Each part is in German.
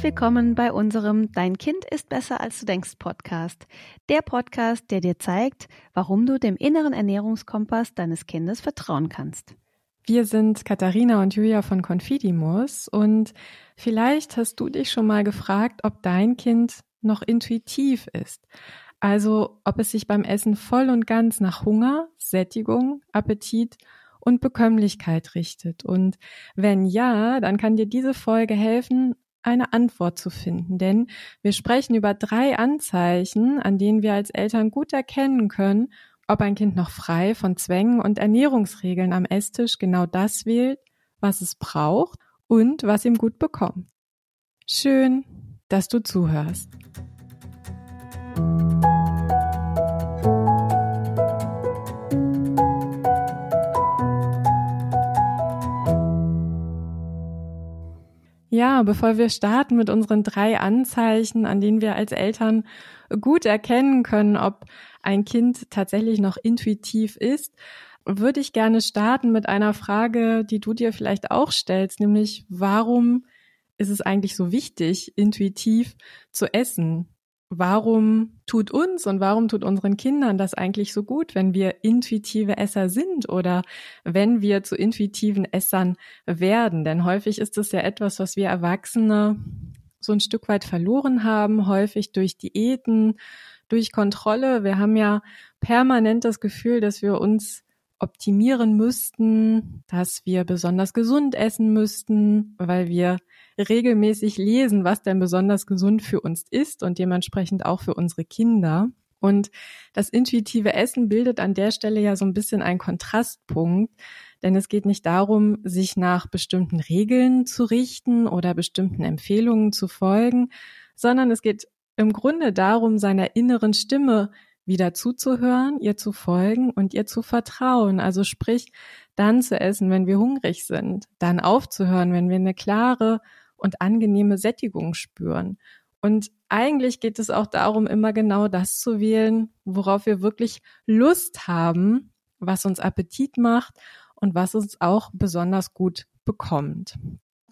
Herzlich willkommen bei unserem Dein Kind ist besser als du denkst Podcast. Der Podcast, der dir zeigt, warum du dem inneren Ernährungskompass deines Kindes vertrauen kannst. Wir sind Katharina und Julia von Confidimus und vielleicht hast du dich schon mal gefragt, ob dein Kind noch intuitiv ist. Also ob es sich beim Essen voll und ganz nach Hunger, Sättigung, Appetit und Bekömmlichkeit richtet. Und wenn ja, dann kann dir diese Folge helfen, eine Antwort zu finden. Denn wir sprechen über drei Anzeichen, an denen wir als Eltern gut erkennen können, ob ein Kind noch frei von Zwängen und Ernährungsregeln am Esstisch genau das wählt, was es braucht und was ihm gut bekommt. Schön, dass du zuhörst. Ja, bevor wir starten mit unseren drei Anzeichen, an denen wir als Eltern gut erkennen können, ob ein Kind tatsächlich noch intuitiv ist, würde ich gerne starten mit einer Frage, die du dir vielleicht auch stellst, nämlich warum ist es eigentlich so wichtig, intuitiv zu essen? Warum tut uns und warum tut unseren Kindern das eigentlich so gut, wenn wir intuitive Esser sind oder wenn wir zu intuitiven Essern werden? Denn häufig ist es ja etwas, was wir Erwachsene so ein Stück weit verloren haben, häufig durch Diäten, durch Kontrolle. Wir haben ja permanent das Gefühl, dass wir uns optimieren müssten, dass wir besonders gesund essen müssten, weil wir regelmäßig lesen, was denn besonders gesund für uns ist und dementsprechend auch für unsere Kinder. Und das intuitive Essen bildet an der Stelle ja so ein bisschen einen Kontrastpunkt, denn es geht nicht darum, sich nach bestimmten Regeln zu richten oder bestimmten Empfehlungen zu folgen, sondern es geht im Grunde darum, seiner inneren Stimme wieder zuzuhören, ihr zu folgen und ihr zu vertrauen. Also sprich, dann zu essen, wenn wir hungrig sind, dann aufzuhören, wenn wir eine klare und angenehme Sättigung spüren. Und eigentlich geht es auch darum, immer genau das zu wählen, worauf wir wirklich Lust haben, was uns Appetit macht und was uns auch besonders gut bekommt.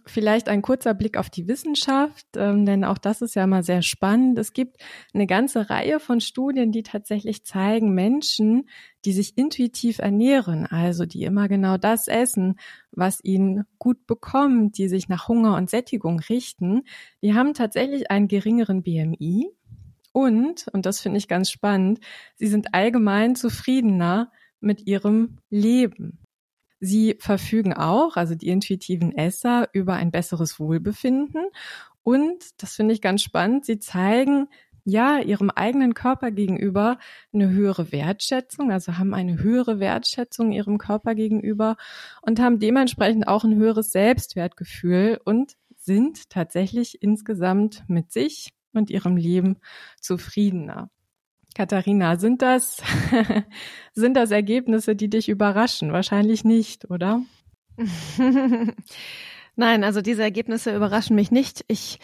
Vielleicht ein kurzer Blick auf die Wissenschaft, ähm, denn auch das ist ja immer sehr spannend. Es gibt eine ganze Reihe von Studien, die tatsächlich zeigen, Menschen, die sich intuitiv ernähren, also die immer genau das essen, was ihnen gut bekommt, die sich nach Hunger und Sättigung richten, die haben tatsächlich einen geringeren BMI und, und das finde ich ganz spannend, sie sind allgemein zufriedener mit ihrem Leben. Sie verfügen auch, also die intuitiven Esser, über ein besseres Wohlbefinden. Und, das finde ich ganz spannend, sie zeigen ja ihrem eigenen Körper gegenüber eine höhere Wertschätzung, also haben eine höhere Wertschätzung ihrem Körper gegenüber und haben dementsprechend auch ein höheres Selbstwertgefühl und sind tatsächlich insgesamt mit sich und ihrem Leben zufriedener. Katharina, sind das, sind das Ergebnisse, die dich überraschen? Wahrscheinlich nicht, oder? Nein, also diese Ergebnisse überraschen mich nicht. Ich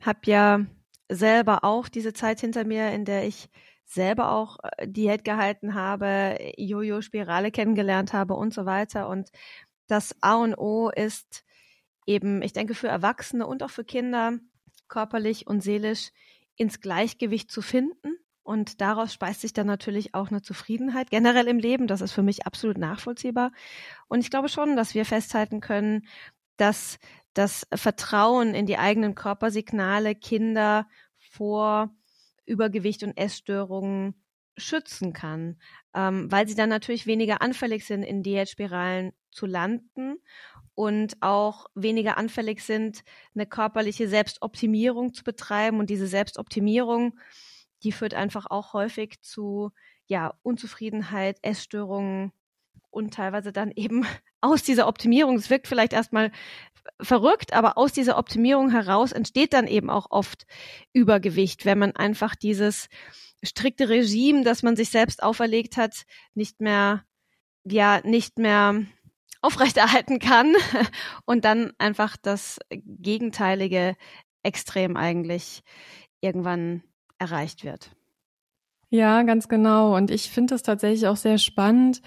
habe ja selber auch diese Zeit hinter mir, in der ich selber auch äh, Diät gehalten habe, Jojo-Spirale kennengelernt habe und so weiter. Und das A und O ist eben, ich denke, für Erwachsene und auch für Kinder körperlich und seelisch ins Gleichgewicht zu finden und daraus speist sich dann natürlich auch eine Zufriedenheit generell im Leben. Das ist für mich absolut nachvollziehbar. Und ich glaube schon, dass wir festhalten können, dass das Vertrauen in die eigenen Körpersignale Kinder vor Übergewicht und Essstörungen schützen kann, ähm, weil sie dann natürlich weniger anfällig sind, in Diätspiralen zu landen und auch weniger anfällig sind, eine körperliche Selbstoptimierung zu betreiben. Und diese Selbstoptimierung die führt einfach auch häufig zu ja, Unzufriedenheit, Essstörungen und teilweise dann eben aus dieser Optimierung, es wirkt vielleicht erstmal verrückt, aber aus dieser Optimierung heraus entsteht dann eben auch oft Übergewicht, wenn man einfach dieses strikte Regime, das man sich selbst auferlegt hat, nicht mehr, ja, nicht mehr aufrechterhalten kann und dann einfach das gegenteilige Extrem eigentlich irgendwann erreicht wird. Ja, ganz genau. Und ich finde das tatsächlich auch sehr spannend,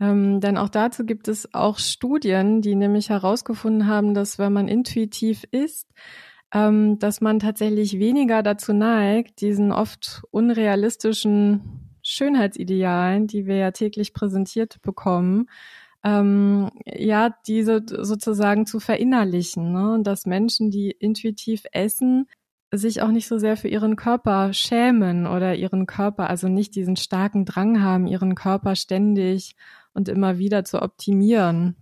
ähm, denn auch dazu gibt es auch Studien, die nämlich herausgefunden haben, dass wenn man intuitiv isst, ähm, dass man tatsächlich weniger dazu neigt, diesen oft unrealistischen Schönheitsidealen, die wir ja täglich präsentiert bekommen, ähm, ja, diese sozusagen zu verinnerlichen. Ne? Und dass Menschen, die intuitiv essen, sich auch nicht so sehr für ihren Körper schämen oder ihren Körper, also nicht diesen starken Drang haben, ihren Körper ständig und immer wieder zu optimieren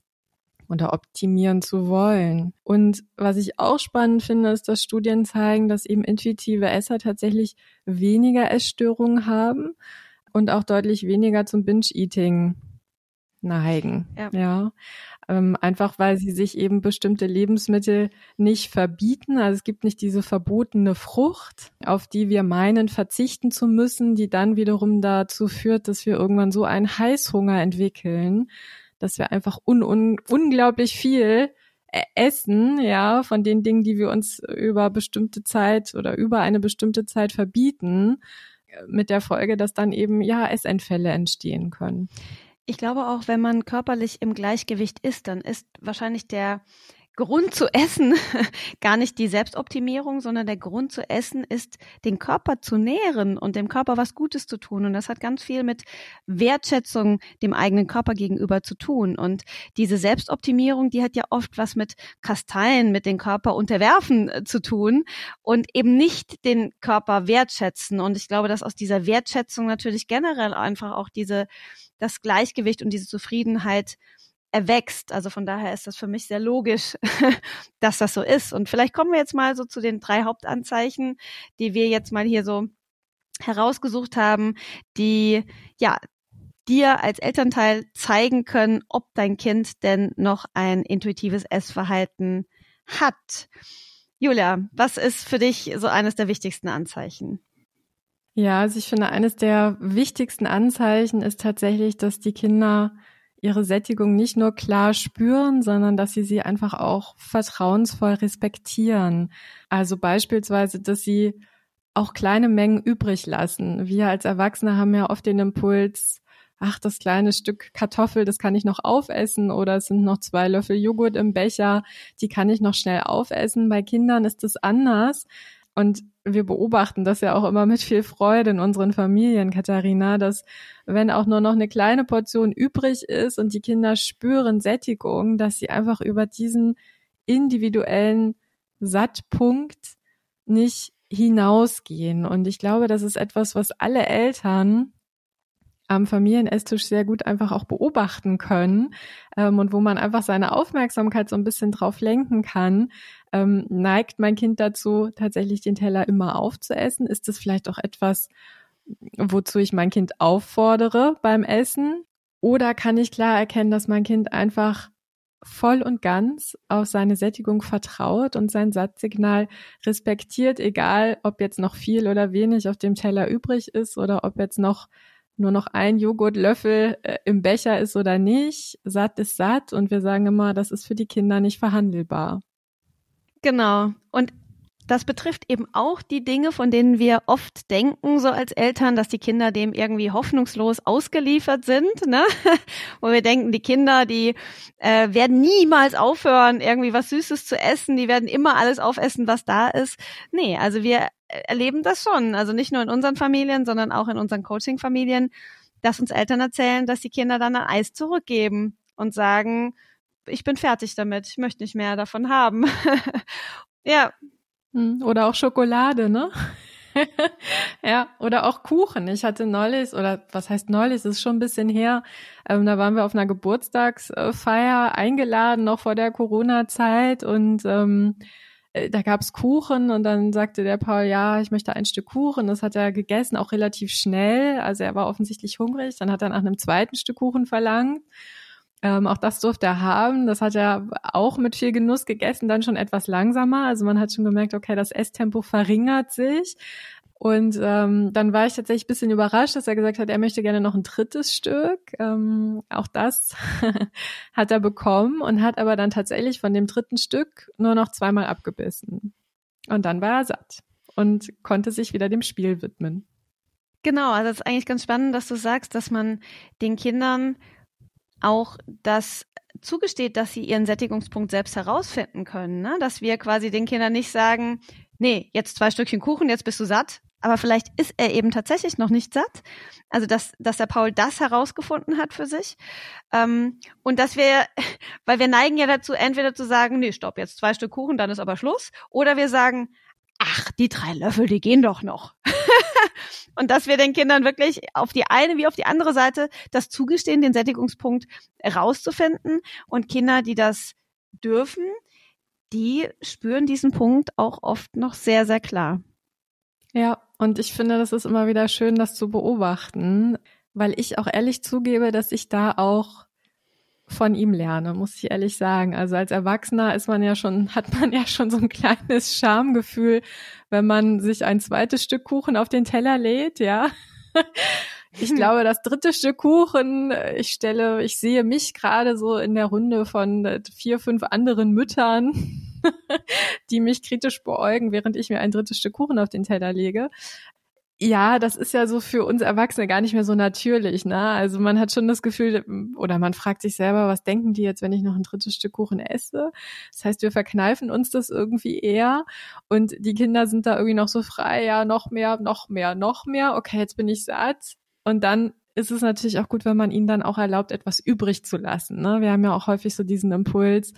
oder optimieren zu wollen. Und was ich auch spannend finde, ist, dass Studien zeigen, dass eben intuitive Esser tatsächlich weniger Essstörungen haben und auch deutlich weniger zum Binge-Eating neigen. Ja. ja. Ähm, einfach weil sie sich eben bestimmte Lebensmittel nicht verbieten. Also es gibt nicht diese verbotene Frucht, auf die wir meinen, verzichten zu müssen, die dann wiederum dazu führt, dass wir irgendwann so einen Heißhunger entwickeln, dass wir einfach un un unglaublich viel e-, essen, ja, von den Dingen, die wir uns über bestimmte Zeit oder über eine bestimmte Zeit verbieten, mit der Folge, dass dann eben ja Essenfälle entstehen können. Ich glaube auch, wenn man körperlich im Gleichgewicht ist, dann ist wahrscheinlich der Grund zu essen gar nicht die Selbstoptimierung, sondern der Grund zu essen ist, den Körper zu nähren und dem Körper was Gutes zu tun. Und das hat ganz viel mit Wertschätzung dem eigenen Körper gegenüber zu tun. Und diese Selbstoptimierung, die hat ja oft was mit Kasteien, mit dem Körper unterwerfen äh, zu tun und eben nicht den Körper wertschätzen. Und ich glaube, dass aus dieser Wertschätzung natürlich generell einfach auch diese, das Gleichgewicht und diese Zufriedenheit erwächst. Also von daher ist das für mich sehr logisch, dass das so ist. Und vielleicht kommen wir jetzt mal so zu den drei Hauptanzeichen, die wir jetzt mal hier so herausgesucht haben, die ja dir als Elternteil zeigen können, ob dein Kind denn noch ein intuitives Essverhalten hat. Julia, was ist für dich so eines der wichtigsten Anzeichen? Ja, also ich finde, eines der wichtigsten Anzeichen ist tatsächlich, dass die Kinder ihre Sättigung nicht nur klar spüren, sondern dass sie sie einfach auch vertrauensvoll respektieren. Also beispielsweise, dass sie auch kleine Mengen übrig lassen. Wir als Erwachsene haben ja oft den Impuls, ach, das kleine Stück Kartoffel, das kann ich noch aufessen oder es sind noch zwei Löffel Joghurt im Becher, die kann ich noch schnell aufessen. Bei Kindern ist das anders. Und wir beobachten das ja auch immer mit viel Freude in unseren Familien, Katharina, dass wenn auch nur noch eine kleine Portion übrig ist und die Kinder spüren Sättigung, dass sie einfach über diesen individuellen Sattpunkt nicht hinausgehen. Und ich glaube, das ist etwas, was alle Eltern am Familienesstisch sehr gut einfach auch beobachten können ähm, und wo man einfach seine Aufmerksamkeit so ein bisschen drauf lenken kann. Ähm, neigt mein Kind dazu, tatsächlich den Teller immer aufzuessen? Ist das vielleicht auch etwas, wozu ich mein Kind auffordere beim Essen? Oder kann ich klar erkennen, dass mein Kind einfach voll und ganz auf seine Sättigung vertraut und sein Satzsignal respektiert, egal ob jetzt noch viel oder wenig auf dem Teller übrig ist oder ob jetzt noch nur noch ein Joghurtlöffel äh, im Becher ist oder nicht. Satt ist satt und wir sagen immer, das ist für die Kinder nicht verhandelbar. Genau. Und das betrifft eben auch die Dinge, von denen wir oft denken, so als Eltern, dass die Kinder dem irgendwie hoffnungslos ausgeliefert sind, ne? Wo wir denken, die Kinder, die äh, werden niemals aufhören, irgendwie was Süßes zu essen, die werden immer alles aufessen, was da ist. Nee, also wir erleben das schon. Also nicht nur in unseren Familien, sondern auch in unseren Coaching-Familien, dass uns Eltern erzählen, dass die Kinder dann ein Eis zurückgeben und sagen, ich bin fertig damit, ich möchte nicht mehr davon haben. ja. Oder auch Schokolade, ne? ja, oder auch Kuchen. Ich hatte neulich, oder was heißt neulich, das ist schon ein bisschen her, ähm, da waren wir auf einer Geburtstagsfeier eingeladen, noch vor der Corona-Zeit und ähm, äh, da gab's Kuchen und dann sagte der Paul, ja, ich möchte ein Stück Kuchen. Das hat er gegessen, auch relativ schnell. Also er war offensichtlich hungrig. Dann hat er nach einem zweiten Stück Kuchen verlangt. Ähm, auch das durfte er haben. Das hat er auch mit viel Genuss gegessen, dann schon etwas langsamer. Also man hat schon gemerkt, okay, das Esstempo verringert sich. Und ähm, dann war ich tatsächlich ein bisschen überrascht, dass er gesagt hat, er möchte gerne noch ein drittes Stück. Ähm, auch das hat er bekommen und hat aber dann tatsächlich von dem dritten Stück nur noch zweimal abgebissen. Und dann war er satt und konnte sich wieder dem Spiel widmen. Genau, also es ist eigentlich ganz spannend, dass du sagst, dass man den Kindern auch das zugesteht, dass sie ihren Sättigungspunkt selbst herausfinden können, ne? dass wir quasi den Kindern nicht sagen, nee, jetzt zwei Stückchen Kuchen, jetzt bist du satt, aber vielleicht ist er eben tatsächlich noch nicht satt. Also dass, dass der Paul das herausgefunden hat für sich. Ähm, und dass wir, weil wir neigen ja dazu, entweder zu sagen, nee, stopp, jetzt zwei Stück Kuchen, dann ist aber Schluss. Oder wir sagen, ach, die drei Löffel, die gehen doch noch. und dass wir den Kindern wirklich auf die eine wie auf die andere Seite das zugestehen, den Sättigungspunkt rauszufinden. Und Kinder, die das dürfen, die spüren diesen Punkt auch oft noch sehr, sehr klar. Ja, und ich finde, das ist immer wieder schön, das zu beobachten, weil ich auch ehrlich zugebe, dass ich da auch von ihm lerne, muss ich ehrlich sagen. Also als Erwachsener ist man ja schon, hat man ja schon so ein kleines Schamgefühl, wenn man sich ein zweites Stück Kuchen auf den Teller lädt, ja. Ich hm. glaube, das dritte Stück Kuchen, ich stelle, ich sehe mich gerade so in der Runde von vier, fünf anderen Müttern, die mich kritisch beäugen, während ich mir ein drittes Stück Kuchen auf den Teller lege. Ja, das ist ja so für uns Erwachsene gar nicht mehr so natürlich, ne? Also man hat schon das Gefühl, oder man fragt sich selber, was denken die jetzt, wenn ich noch ein drittes Stück Kuchen esse? Das heißt, wir verkneifen uns das irgendwie eher und die Kinder sind da irgendwie noch so frei, ja, noch mehr, noch mehr, noch mehr. Okay, jetzt bin ich satt. Und dann ist es natürlich auch gut, wenn man ihnen dann auch erlaubt, etwas übrig zu lassen. Ne? Wir haben ja auch häufig so diesen Impuls,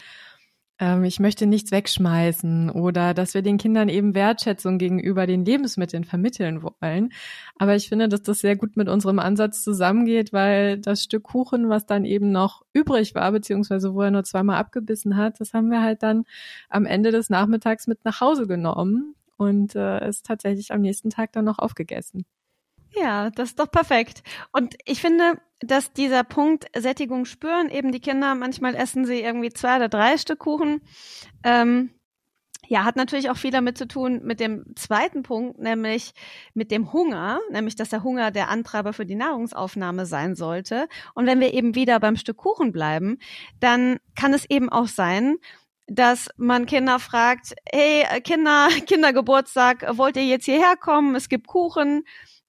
ähm, ich möchte nichts wegschmeißen oder dass wir den Kindern eben Wertschätzung gegenüber den Lebensmitteln vermitteln wollen. Aber ich finde, dass das sehr gut mit unserem Ansatz zusammengeht, weil das Stück Kuchen, was dann eben noch übrig war, beziehungsweise wo er nur zweimal abgebissen hat, das haben wir halt dann am Ende des Nachmittags mit nach Hause genommen und äh, tatsächlich am nächsten Tag dann noch aufgegessen. Ja, das ist doch perfekt. Und ich finde, dass dieser Punkt Sättigung spüren, eben die Kinder, manchmal essen sie irgendwie zwei oder drei Stück Kuchen. Ähm, ja, hat natürlich auch viel damit zu tun mit dem zweiten Punkt, nämlich mit dem Hunger, nämlich dass der Hunger der Antreiber für die Nahrungsaufnahme sein sollte. Und wenn wir eben wieder beim Stück Kuchen bleiben, dann kann es eben auch sein, dass man Kinder fragt, hey Kinder, Kindergeburtstag, wollt ihr jetzt hierher kommen? Es gibt Kuchen.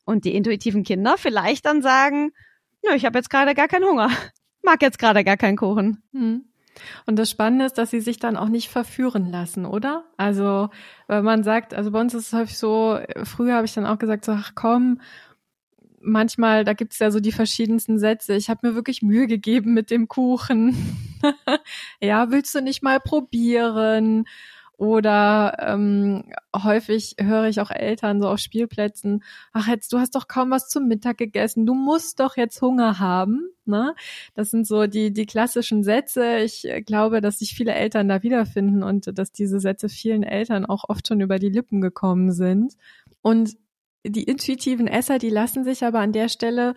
Und die intuitiven Kinder vielleicht dann sagen, nö, ich habe jetzt gerade gar keinen Hunger, mag jetzt gerade gar keinen Kuchen. Hm. Und das Spannende ist, dass sie sich dann auch nicht verführen lassen, oder? Also, weil man sagt, also bei uns ist es häufig so, früher habe ich dann auch gesagt, so, ach komm, manchmal, da gibt's ja so die verschiedensten Sätze. Ich habe mir wirklich Mühe gegeben mit dem Kuchen. ja, willst du nicht mal probieren? Oder ähm, häufig höre ich auch Eltern so auf Spielplätzen, ach jetzt, du hast doch kaum was zum Mittag gegessen, du musst doch jetzt Hunger haben. Ne? Das sind so die, die klassischen Sätze. Ich glaube, dass sich viele Eltern da wiederfinden und dass diese Sätze vielen Eltern auch oft schon über die Lippen gekommen sind. Und die intuitiven Esser, die lassen sich aber an der Stelle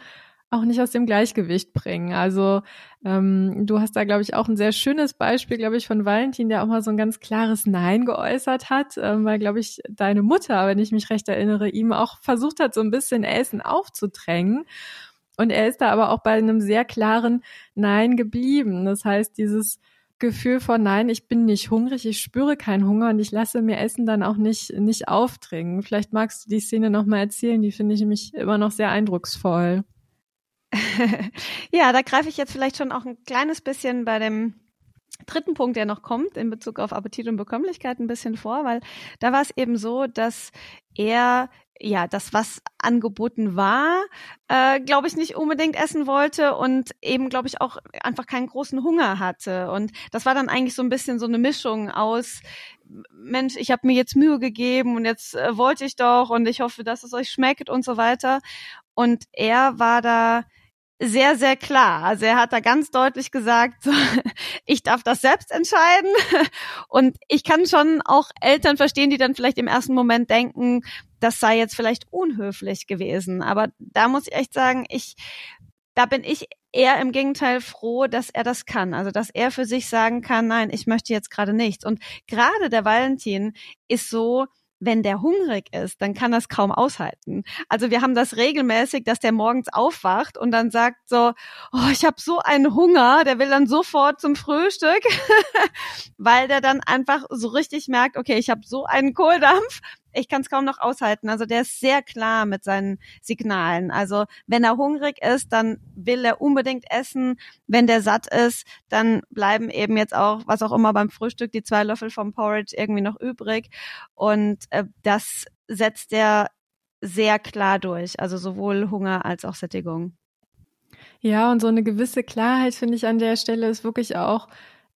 auch nicht aus dem Gleichgewicht bringen. Also ähm, du hast da, glaube ich, auch ein sehr schönes Beispiel, glaube ich, von Valentin, der auch mal so ein ganz klares Nein geäußert hat, ähm, weil, glaube ich, deine Mutter, wenn ich mich recht erinnere, ihm auch versucht hat, so ein bisschen Essen aufzudrängen. Und er ist da aber auch bei einem sehr klaren Nein geblieben. Das heißt, dieses Gefühl von Nein, ich bin nicht hungrig, ich spüre keinen Hunger und ich lasse mir Essen dann auch nicht, nicht aufdringen. Vielleicht magst du die Szene nochmal erzählen, die finde ich nämlich immer noch sehr eindrucksvoll. ja, da greife ich jetzt vielleicht schon auch ein kleines bisschen bei dem dritten Punkt, der noch kommt, in Bezug auf Appetit und Bekömmlichkeit ein bisschen vor, weil da war es eben so, dass er ja, das, was angeboten war, äh, glaube ich, nicht unbedingt essen wollte und eben, glaube ich, auch einfach keinen großen Hunger hatte. Und das war dann eigentlich so ein bisschen so eine Mischung aus, Mensch, ich habe mir jetzt Mühe gegeben und jetzt äh, wollte ich doch und ich hoffe, dass es euch schmeckt und so weiter. Und er war da sehr, sehr klar. Also er hat da ganz deutlich gesagt, ich darf das selbst entscheiden. Und ich kann schon auch Eltern verstehen, die dann vielleicht im ersten Moment denken, das sei jetzt vielleicht unhöflich gewesen. Aber da muss ich echt sagen, ich, da bin ich eher im Gegenteil froh, dass er das kann. Also, dass er für sich sagen kann, nein, ich möchte jetzt gerade nichts. Und gerade der Valentin ist so, wenn der hungrig ist, dann kann das kaum aushalten. Also wir haben das regelmäßig, dass der morgens aufwacht und dann sagt so, oh, ich habe so einen Hunger, der will dann sofort zum Frühstück, weil der dann einfach so richtig merkt, okay, ich habe so einen Kohldampf, ich kann es kaum noch aushalten. Also der ist sehr klar mit seinen Signalen. Also wenn er hungrig ist, dann will er unbedingt essen. Wenn der satt ist, dann bleiben eben jetzt auch, was auch immer beim Frühstück, die zwei Löffel vom Porridge irgendwie noch übrig. Und äh, das setzt er sehr klar durch. Also sowohl Hunger als auch Sättigung. Ja, und so eine gewisse Klarheit finde ich an der Stelle ist wirklich auch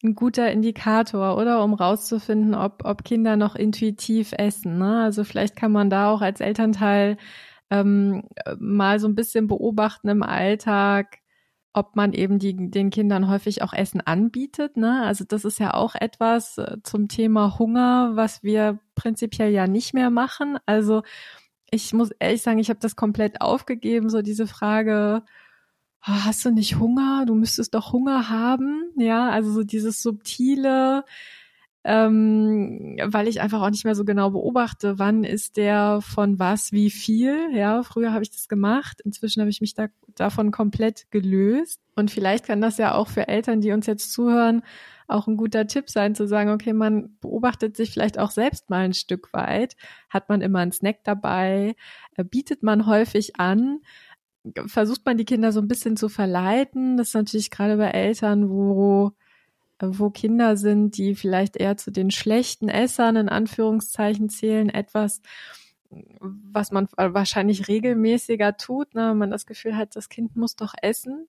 ein guter Indikator, oder? Um rauszufinden, ob, ob Kinder noch intuitiv essen. Ne? Also vielleicht kann man da auch als Elternteil ähm, mal so ein bisschen beobachten im Alltag, ob man eben die, den Kindern häufig auch Essen anbietet. Ne? Also das ist ja auch etwas äh, zum Thema Hunger, was wir prinzipiell ja nicht mehr machen. Also ich muss ehrlich sagen, ich habe das komplett aufgegeben, so diese Frage, oh, hast du nicht Hunger? Du müsstest doch Hunger haben. Ja, also so dieses subtile, ähm, weil ich einfach auch nicht mehr so genau beobachte, wann ist der von was wie viel. Ja, früher habe ich das gemacht, inzwischen habe ich mich da, davon komplett gelöst. Und vielleicht kann das ja auch für Eltern, die uns jetzt zuhören, auch ein guter Tipp sein, zu sagen, okay, man beobachtet sich vielleicht auch selbst mal ein Stück weit. Hat man immer einen Snack dabei? Äh, bietet man häufig an? Versucht man die Kinder so ein bisschen zu verleiten. Das ist natürlich gerade bei Eltern, wo wo Kinder sind, die vielleicht eher zu den schlechten Essern in Anführungszeichen zählen, etwas, was man wahrscheinlich regelmäßiger tut, ne, wenn man das Gefühl hat, das Kind muss doch essen.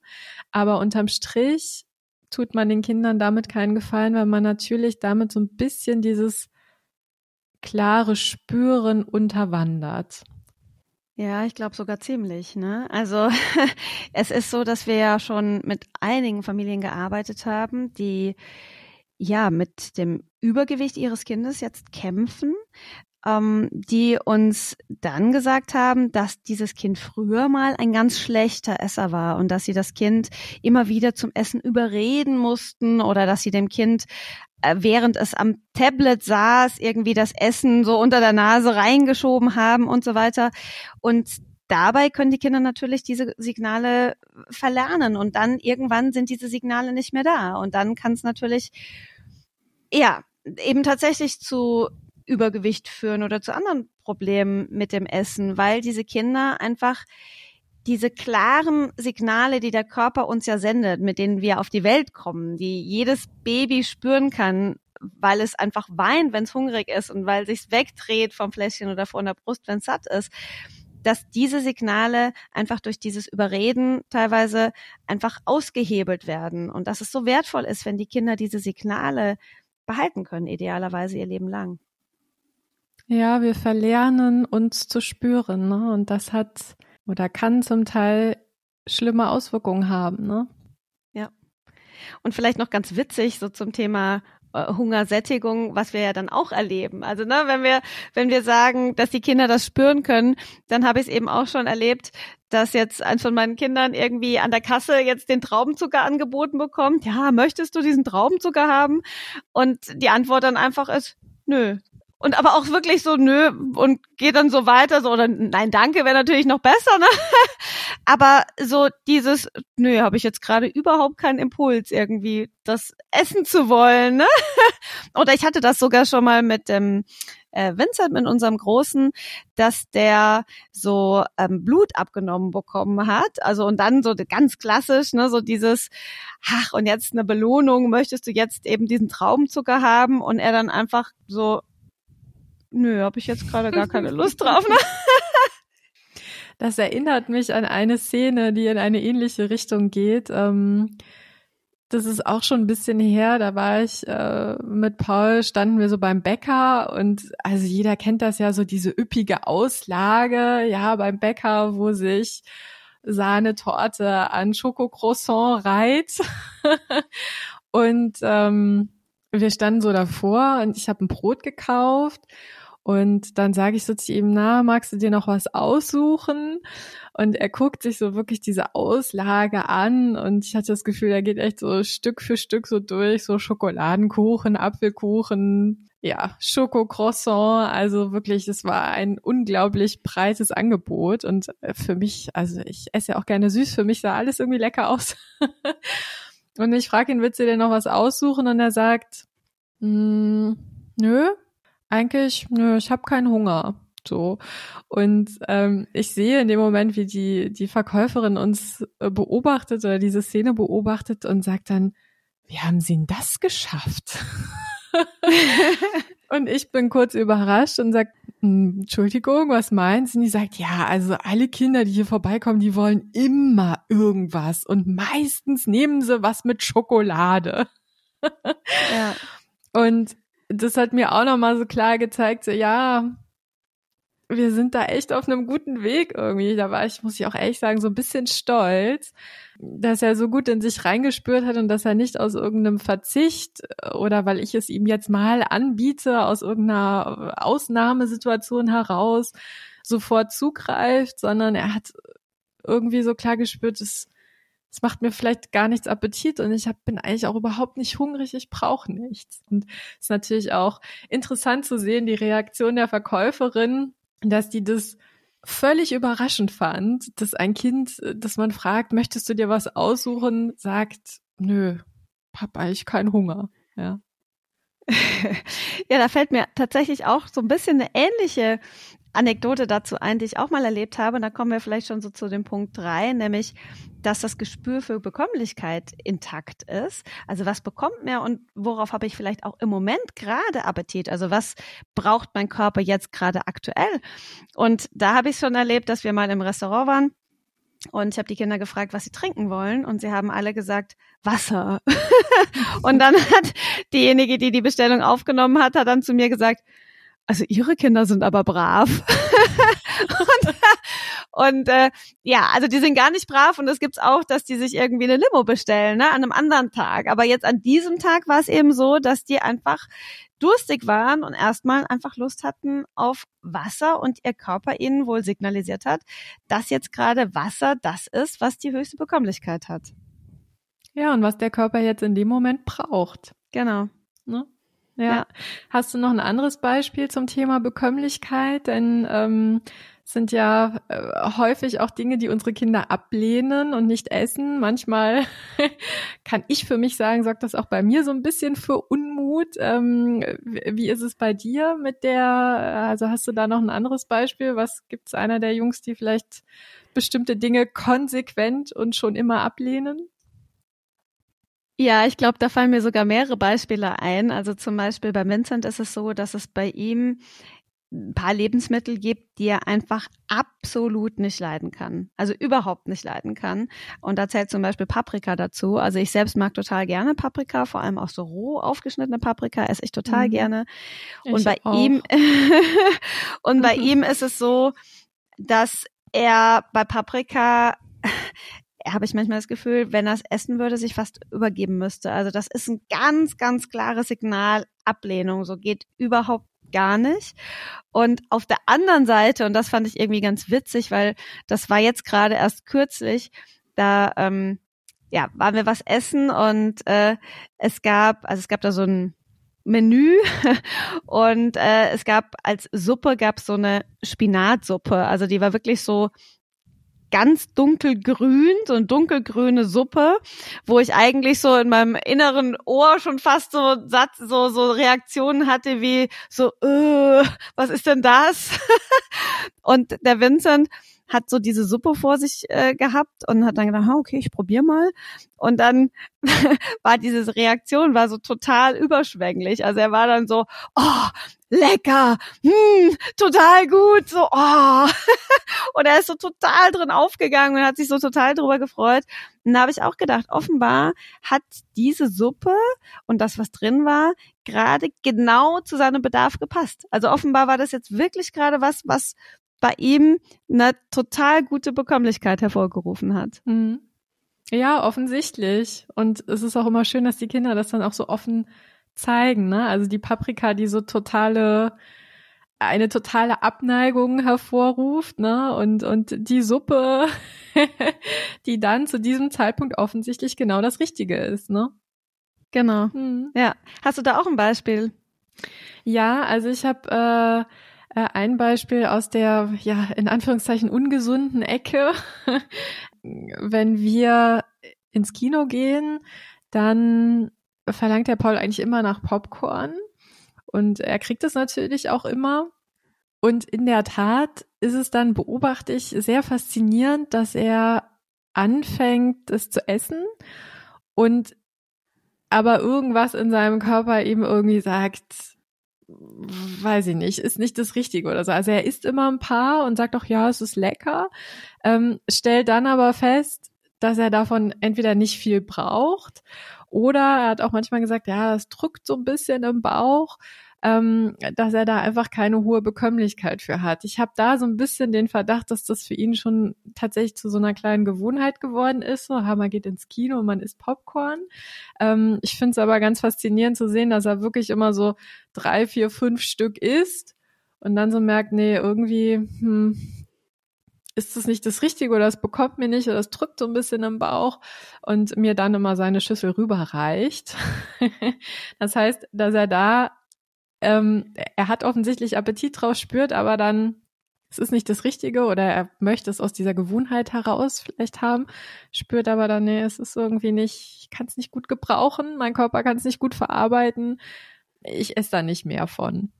Aber unterm Strich tut man den Kindern damit keinen Gefallen, weil man natürlich damit so ein bisschen dieses klare Spüren unterwandert. Ja, ich glaube sogar ziemlich. Ne? Also es ist so, dass wir ja schon mit einigen Familien gearbeitet haben, die ja mit dem Übergewicht ihres Kindes jetzt kämpfen, ähm, die uns dann gesagt haben, dass dieses Kind früher mal ein ganz schlechter Esser war und dass sie das Kind immer wieder zum Essen überreden mussten oder dass sie dem Kind während es am Tablet saß, irgendwie das Essen so unter der Nase reingeschoben haben und so weiter. Und dabei können die Kinder natürlich diese Signale verlernen und dann irgendwann sind diese Signale nicht mehr da. Und dann kann es natürlich, ja, eben tatsächlich zu Übergewicht führen oder zu anderen Problemen mit dem Essen, weil diese Kinder einfach diese klaren Signale, die der Körper uns ja sendet, mit denen wir auf die Welt kommen, die jedes Baby spüren kann, weil es einfach weint, wenn es hungrig ist und weil sich's wegdreht vom Fläschchen oder von der Brust, wenn es satt ist, dass diese Signale einfach durch dieses Überreden teilweise einfach ausgehebelt werden und dass es so wertvoll ist, wenn die Kinder diese Signale behalten können, idealerweise ihr Leben lang. Ja, wir verlernen uns zu spüren, ne? Und das hat oder kann zum Teil schlimme Auswirkungen haben, ne? Ja. Und vielleicht noch ganz witzig, so zum Thema äh, Hungersättigung, was wir ja dann auch erleben. Also ne, wenn wir wenn wir sagen, dass die Kinder das spüren können, dann habe ich es eben auch schon erlebt, dass jetzt eins von meinen Kindern irgendwie an der Kasse jetzt den Traubenzucker angeboten bekommt. Ja, möchtest du diesen Traubenzucker haben? Und die Antwort dann einfach ist, nö, und aber auch wirklich so nö und geht dann so weiter so oder nein danke wäre natürlich noch besser ne aber so dieses nö habe ich jetzt gerade überhaupt keinen Impuls irgendwie das essen zu wollen ne oder ich hatte das sogar schon mal mit dem äh, Vincent mit unserem Großen, dass der so ähm, Blut abgenommen bekommen hat. Also und dann so ganz klassisch, ne, so dieses, ach, und jetzt eine Belohnung, möchtest du jetzt eben diesen Traubenzucker haben? Und er dann einfach so, nö, habe ich jetzt gerade gar keine Lust drauf. Ne? Das erinnert mich an eine Szene, die in eine ähnliche Richtung geht. Ähm, das ist auch schon ein bisschen her. Da war ich äh, mit Paul, standen wir so beim Bäcker und also jeder kennt das ja so diese üppige Auslage, ja, beim Bäcker, wo sich Sahnetorte an Schokocroissant reiht. und ähm, wir standen so davor und ich habe ein Brot gekauft und dann sage ich so zu ihm, na, magst du dir noch was aussuchen? Und er guckt sich so wirklich diese Auslage an und ich hatte das Gefühl, er geht echt so Stück für Stück so durch, so Schokoladenkuchen, Apfelkuchen, ja, Schokocroissant, also wirklich, das war ein unglaublich breites Angebot und für mich, also ich esse ja auch gerne süß, für mich sah alles irgendwie lecker aus. und ich frage ihn, willst du dir noch was aussuchen? Und er sagt, mm, nö, eigentlich, nö, ich habe keinen Hunger. So. Und ähm, ich sehe in dem Moment, wie die, die Verkäuferin uns äh, beobachtet oder diese Szene beobachtet und sagt dann, wie haben Sie denn das geschafft? und ich bin kurz überrascht und sag, hm, Entschuldigung, was meinst du? Und die sagt, ja, also alle Kinder, die hier vorbeikommen, die wollen immer irgendwas und meistens nehmen sie was mit Schokolade. ja. Und das hat mir auch nochmal so klar gezeigt, so ja, wir sind da echt auf einem guten Weg irgendwie. Da war ich, muss ich auch ehrlich sagen, so ein bisschen stolz, dass er so gut in sich reingespürt hat und dass er nicht aus irgendeinem Verzicht oder weil ich es ihm jetzt mal anbiete, aus irgendeiner Ausnahmesituation heraus sofort zugreift, sondern er hat irgendwie so klar gespürt, es, es macht mir vielleicht gar nichts Appetit und ich hab, bin eigentlich auch überhaupt nicht hungrig, ich brauche nichts. Und es ist natürlich auch interessant zu sehen, die Reaktion der Verkäuferin, dass die das völlig überraschend fand, dass ein Kind, das man fragt, möchtest du dir was aussuchen, sagt, nö, hab eigentlich keinen Hunger. Ja. ja, da fällt mir tatsächlich auch so ein bisschen eine ähnliche Anekdote dazu ein, die ich auch mal erlebt habe. Und da kommen wir vielleicht schon so zu dem Punkt drei, nämlich, dass das Gespür für Bekömmlichkeit intakt ist. Also was bekommt mir und worauf habe ich vielleicht auch im Moment gerade Appetit? Also was braucht mein Körper jetzt gerade aktuell? Und da habe ich schon erlebt, dass wir mal im Restaurant waren. Und ich habe die Kinder gefragt, was sie trinken wollen. Und sie haben alle gesagt, Wasser. und dann hat diejenige, die die Bestellung aufgenommen hat, hat dann zu mir gesagt, also ihre Kinder sind aber brav. und, und äh, ja, also die sind gar nicht brav und es gibt's auch, dass die sich irgendwie eine Limo bestellen, ne, an einem anderen Tag. Aber jetzt an diesem Tag war es eben so, dass die einfach durstig waren und erstmal einfach Lust hatten auf Wasser und ihr Körper ihnen wohl signalisiert hat, dass jetzt gerade Wasser das ist, was die höchste Bekömmlichkeit hat. Ja, und was der Körper jetzt in dem Moment braucht. Genau. Ne? Ja. ja. Hast du noch ein anderes Beispiel zum Thema Bekömmlichkeit? Denn ähm, sind ja äh, häufig auch Dinge, die unsere Kinder ablehnen und nicht essen. Manchmal kann ich für mich sagen, sorgt das auch bei mir so ein bisschen für Unmut. Ähm, wie ist es bei dir mit der, also hast du da noch ein anderes Beispiel? Was gibt's einer der Jungs, die vielleicht bestimmte Dinge konsequent und schon immer ablehnen? Ja, ich glaube, da fallen mir sogar mehrere Beispiele ein. Also zum Beispiel bei Vincent ist es so, dass es bei ihm ein paar Lebensmittel gibt, die er einfach absolut nicht leiden kann. Also überhaupt nicht leiden kann. Und da zählt zum Beispiel Paprika dazu. Also ich selbst mag total gerne Paprika, vor allem auch so roh aufgeschnittene Paprika esse ich total mhm. gerne. Und ich bei auch. ihm und bei ihm ist es so, dass er bei Paprika habe ich manchmal das Gefühl, wenn er es essen würde, sich fast übergeben müsste. Also das ist ein ganz, ganz klares Signal Ablehnung. So geht überhaupt gar nicht. Und auf der anderen Seite, und das fand ich irgendwie ganz witzig, weil das war jetzt gerade erst kürzlich, da ähm, ja, waren wir was essen und äh, es gab, also es gab da so ein Menü und äh, es gab als Suppe gab so eine Spinatsuppe, also die war wirklich so ganz dunkelgrün, so eine dunkelgrüne Suppe, wo ich eigentlich so in meinem inneren Ohr schon fast so Satz, so, so Reaktionen hatte wie so, äh, was ist denn das? und der Vincent hat so diese Suppe vor sich äh, gehabt und hat dann gedacht, okay, ich probiere mal. Und dann war diese Reaktion war so total überschwänglich. Also er war dann so, oh, lecker, hm, total gut, so, oh. und er ist so total drin aufgegangen und hat sich so total drüber gefreut. Und da habe ich auch gedacht, offenbar hat diese Suppe und das, was drin war, gerade genau zu seinem Bedarf gepasst. Also offenbar war das jetzt wirklich gerade was, was bei ihm eine total gute Bekömmlichkeit hervorgerufen hat. Mhm. Ja, offensichtlich. Und es ist auch immer schön, dass die Kinder das dann auch so offen zeigen, ne? Also die Paprika, die so totale eine totale Abneigung hervorruft, ne? Und und die Suppe, die dann zu diesem Zeitpunkt offensichtlich genau das Richtige ist, ne? Genau. Mhm. Ja. Hast du da auch ein Beispiel? Ja, also ich habe äh, äh, ein Beispiel aus der ja in Anführungszeichen ungesunden Ecke. Wenn wir ins Kino gehen, dann verlangt der Paul eigentlich immer nach Popcorn. Und er kriegt es natürlich auch immer. Und in der Tat ist es dann, beobachte ich, sehr faszinierend, dass er anfängt, es zu essen und aber irgendwas in seinem Körper eben irgendwie sagt, weiß ich nicht, ist nicht das Richtige oder so. Also er isst immer ein paar und sagt auch, ja, es ist lecker, ähm, stellt dann aber fest, dass er davon entweder nicht viel braucht oder er hat auch manchmal gesagt, ja, es drückt so ein bisschen im Bauch ähm, dass er da einfach keine hohe Bekömmlichkeit für hat. Ich habe da so ein bisschen den Verdacht, dass das für ihn schon tatsächlich zu so einer kleinen Gewohnheit geworden ist. So, ha, man geht ins Kino man isst Popcorn. Ähm, ich finde es aber ganz faszinierend zu sehen, dass er wirklich immer so drei, vier, fünf Stück isst und dann so merkt, nee, irgendwie, hm, ist das nicht das Richtige oder es bekommt mir nicht oder es drückt so ein bisschen im Bauch und mir dann immer seine Schüssel rüberreicht. das heißt, dass er da ähm, er hat offensichtlich Appetit drauf, spürt aber dann, es ist nicht das Richtige oder er möchte es aus dieser Gewohnheit heraus vielleicht haben, spürt aber dann, nee, es ist irgendwie nicht, ich kann es nicht gut gebrauchen, mein Körper kann es nicht gut verarbeiten, ich esse da nicht mehr von.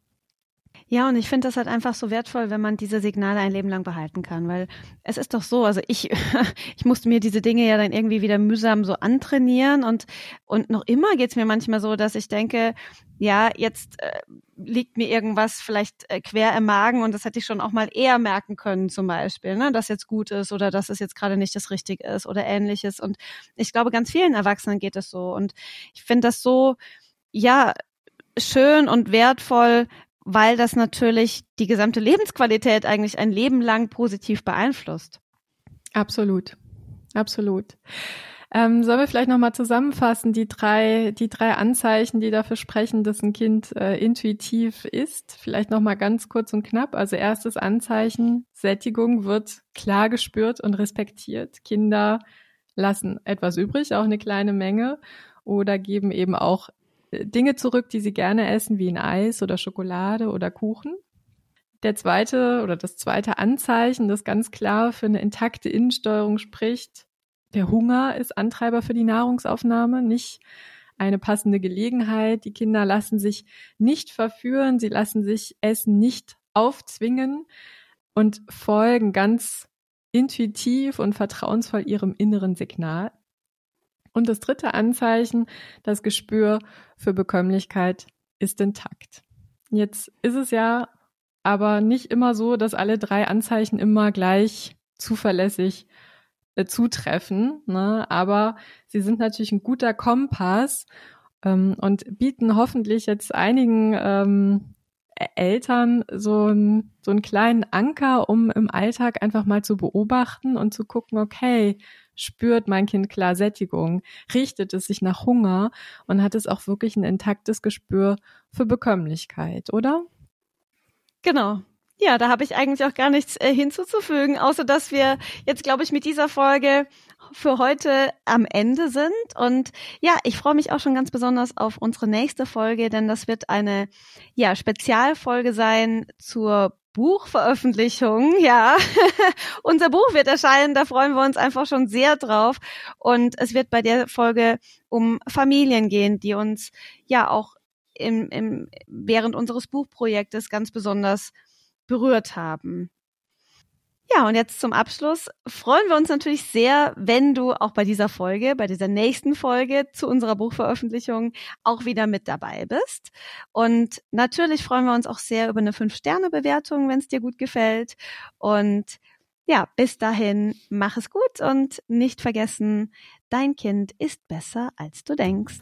Ja, und ich finde das halt einfach so wertvoll, wenn man diese Signale ein Leben lang behalten kann, weil es ist doch so, also ich, ich musste mir diese Dinge ja dann irgendwie wieder mühsam so antrainieren und, und noch immer geht's mir manchmal so, dass ich denke, ja, jetzt äh, liegt mir irgendwas vielleicht äh, quer im Magen und das hätte ich schon auch mal eher merken können, zum Beispiel, ne, dass jetzt gut ist oder dass es jetzt gerade nicht das Richtige ist oder ähnliches. Und ich glaube, ganz vielen Erwachsenen geht es so. Und ich finde das so, ja, schön und wertvoll, weil das natürlich die gesamte Lebensqualität eigentlich ein Leben lang positiv beeinflusst. Absolut, absolut. Ähm, sollen wir vielleicht nochmal zusammenfassen, die drei, die drei Anzeichen, die dafür sprechen, dass ein Kind äh, intuitiv ist? Vielleicht nochmal ganz kurz und knapp. Also erstes Anzeichen, Sättigung wird klar gespürt und respektiert. Kinder lassen etwas übrig, auch eine kleine Menge, oder geben eben auch Dinge zurück, die sie gerne essen, wie ein Eis oder Schokolade oder Kuchen. Der zweite oder das zweite Anzeichen, das ganz klar für eine intakte Innensteuerung spricht, der Hunger ist Antreiber für die Nahrungsaufnahme, nicht eine passende Gelegenheit. Die Kinder lassen sich nicht verführen, sie lassen sich Essen nicht aufzwingen und folgen ganz intuitiv und vertrauensvoll ihrem inneren Signal. Und das dritte Anzeichen, das Gespür für Bekömmlichkeit ist intakt. Jetzt ist es ja aber nicht immer so, dass alle drei Anzeichen immer gleich zuverlässig äh, zutreffen, ne? aber sie sind natürlich ein guter Kompass ähm, und bieten hoffentlich jetzt einigen ähm, Eltern so, ein, so einen kleinen Anker, um im Alltag einfach mal zu beobachten und zu gucken, okay, spürt mein Kind klar Sättigung, richtet es sich nach Hunger und hat es auch wirklich ein intaktes Gespür für Bekömmlichkeit, oder? Genau. Ja, da habe ich eigentlich auch gar nichts äh, hinzuzufügen, außer dass wir jetzt, glaube ich, mit dieser Folge für heute am Ende sind. Und ja, ich freue mich auch schon ganz besonders auf unsere nächste Folge, denn das wird eine ja, Spezialfolge sein zur Buchveröffentlichung, ja. Unser Buch wird erscheinen, da freuen wir uns einfach schon sehr drauf. Und es wird bei der Folge um Familien gehen, die uns ja auch im, im, während unseres Buchprojektes ganz besonders berührt haben. Ja, und jetzt zum Abschluss freuen wir uns natürlich sehr, wenn du auch bei dieser Folge, bei dieser nächsten Folge zu unserer Buchveröffentlichung auch wieder mit dabei bist. Und natürlich freuen wir uns auch sehr über eine Fünf-Sterne-Bewertung, wenn es dir gut gefällt. Und ja, bis dahin, mach es gut und nicht vergessen, dein Kind ist besser, als du denkst.